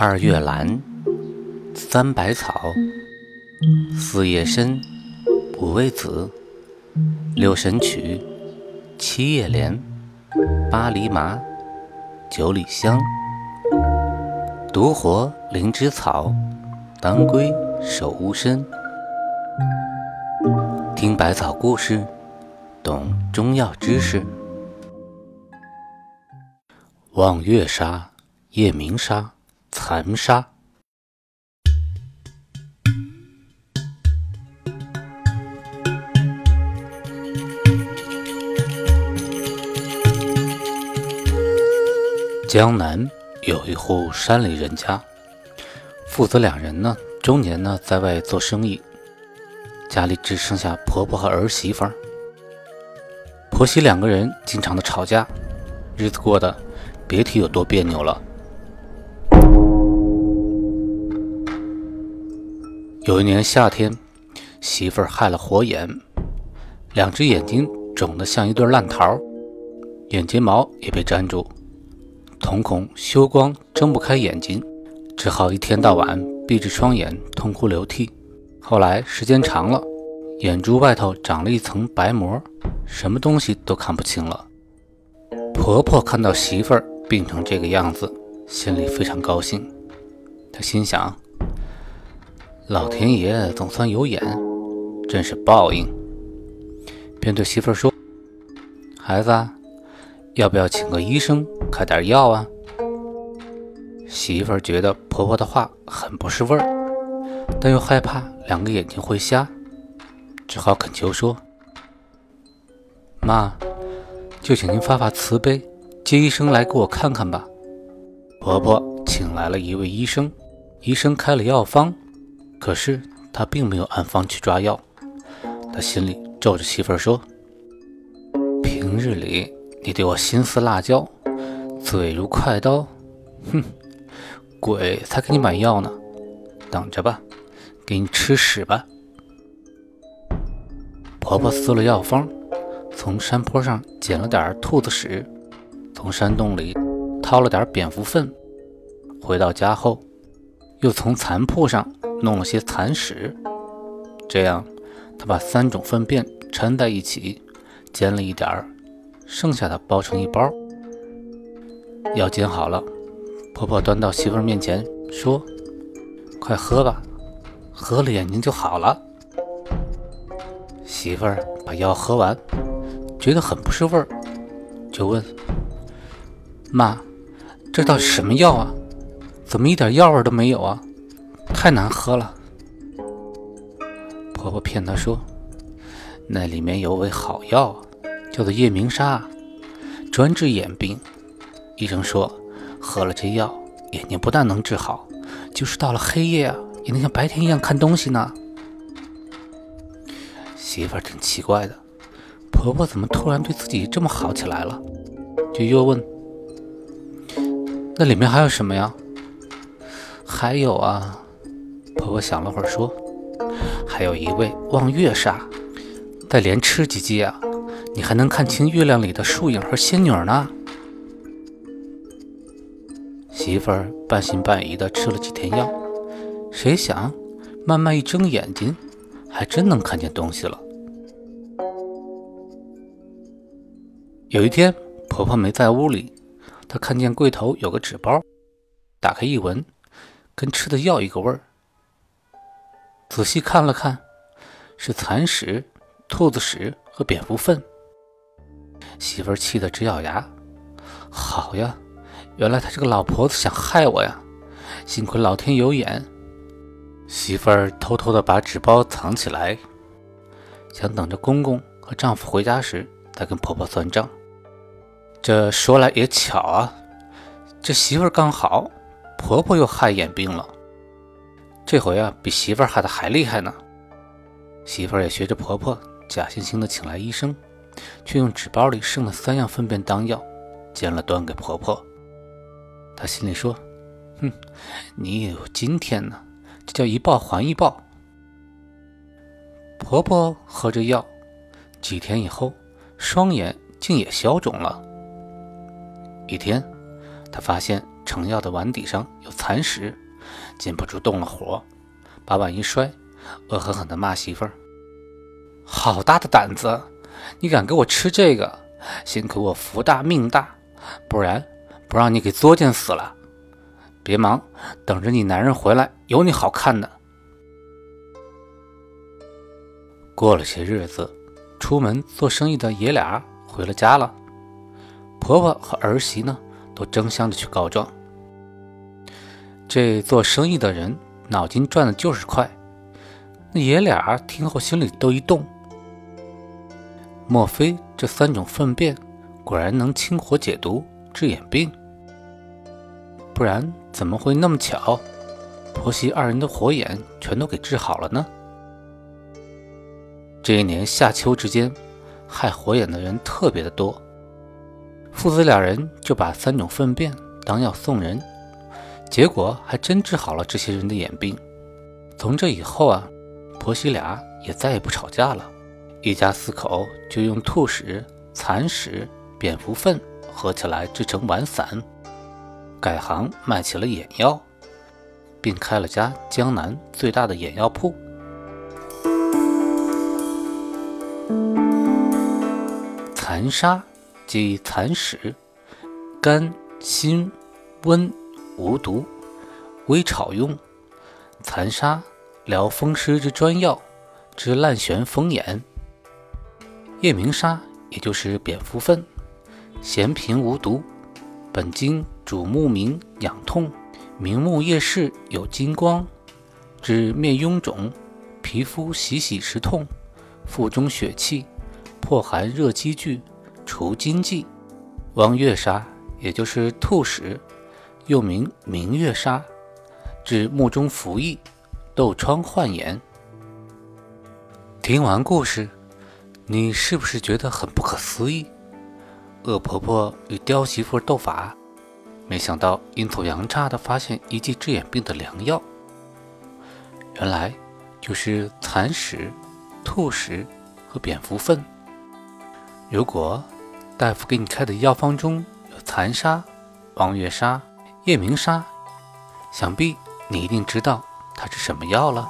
二月兰，三百草，四叶参，五味子，六神曲，七叶莲，八厘麻，九里香，独活灵芝草，当归守乌参。听百草故事，懂中药知识。望月砂、夜明砂。残杀。江南有一户山里人家，父子两人呢，中年呢在外做生意，家里只剩下婆婆和儿媳妇儿。婆媳两个人经常的吵架，日子过得别提有多别扭了。有一年夏天，媳妇儿害了火眼，两只眼睛肿得像一对烂桃，眼睫毛也被粘住，瞳孔羞光，睁不开眼睛，只好一天到晚闭着双眼痛哭流涕。后来时间长了，眼珠外头长了一层白膜，什么东西都看不清了。婆婆看到媳妇儿病成这个样子，心里非常高兴，她心想。老天爷总算有眼，真是报应。便对媳妇儿说：“孩子，要不要请个医生开点药啊？”媳妇儿觉得婆婆的话很不是味儿，但又害怕两个眼睛会瞎，只好恳求说：“妈，就请您发发慈悲，接医生来给我看看吧。”婆婆请来了一位医生，医生开了药方。可是他并没有按方去抓药，他心里咒着媳妇儿说：“平日里你对我心似辣椒，嘴如快刀，哼，鬼才给你买药呢，等着吧，给你吃屎吧。”婆婆撕了药方，从山坡上捡了点兔子屎，从山洞里掏了点蝙蝠粪，回到家后，又从残铺上。弄了些残屎，这样，他把三种粪便掺在一起，煎了一点儿，剩下的包成一包。药煎好了，婆婆端到媳妇儿面前说：“快喝吧，喝了眼睛就好了。”媳妇儿把药喝完，觉得很不是味儿，就问：“妈，这倒是什么药啊？怎么一点药味都没有啊？”太难喝了，婆婆骗她说：“那里面有味好药，叫做夜明砂，专治眼病。医生说，喝了这药，眼睛不但能治好，就是到了黑夜啊，也能像白天一样看东西呢。”媳妇儿挺奇怪的，婆婆怎么突然对自己这么好起来了？就又问：“那里面还有什么呀？”还有啊。婆婆想了会儿，说：“还有一味望月砂，再连吃几剂啊，你还能看清月亮里的树影和仙女呢。”媳妇儿半信半疑的吃了几天药，谁想慢慢一睁眼睛，还真能看见东西了。有一天，婆婆没在屋里，她看见柜头有个纸包，打开一闻，跟吃的药一个味儿。仔细看了看，是蚕屎、兔子屎和蝙蝠粪。媳妇儿气得直咬牙：“好呀，原来他这个老婆子想害我呀！幸亏老天有眼。”媳妇儿偷偷的把纸包藏起来，想等着公公和丈夫回家时再跟婆婆算账。这说来也巧啊，这媳妇儿刚好，婆婆又害眼病了。这回啊，比媳妇儿害的还厉害呢。媳妇儿也学着婆婆，假惺惺的请来医生，却用纸包里剩的三样粪便当药，煎了端给婆婆。她心里说：“哼，你也有今天呢，这叫一报还一报。”婆婆喝着药，几天以后，双眼竟也消肿了。一天，她发现盛药的碗底上有残食，禁不住动了火，把碗一摔，恶狠狠地骂媳妇儿：“好大的胆子，你敢给我吃这个！幸亏我福大命大，不然不让你给作践死了。别忙，等着你男人回来，有你好看的。”过了些日子，出门做生意的爷俩回了家了。婆婆和儿媳呢，都争相的去告状。这做生意的人脑筋转的就是快，那爷俩听后心里都一动。莫非这三种粪便果然能清火解毒、治眼病？不然怎么会那么巧，婆媳二人的火眼全都给治好了呢？这一年夏秋之间，害火眼的人特别的多。父子俩人就把三种粪便当药送人，结果还真治好了这些人的眼病。从这以后啊，婆媳俩也再也不吵架了，一家四口就用兔屎、蚕屎、蝙蝠粪合起来制成丸散，改行卖起了眼药，并开了家江南最大的眼药铺。蚕沙。即蚕屎，甘辛温无毒，微炒用。蚕沙疗风湿之专药，治烂眩风眼。夜明砂也就是蝙蝠粪，咸平无毒，本经主目明养痛，明目夜视有金光，治面臃肿，皮肤洗洗时痛，腹中血气，破寒热积聚。除金剂，望月砂也就是兔屎，又名明月砂，治目中浮翳、痘疮患眼。听完故事，你是不是觉得很不可思议？恶婆婆与刁媳妇斗法，没想到阴错阳差的发现一剂治眼病的良药，原来就是蚕屎、兔屎和蝙蝠粪。如果大夫给你开的药方中有蚕沙、望月沙、夜明砂，想必你一定知道它是什么药了。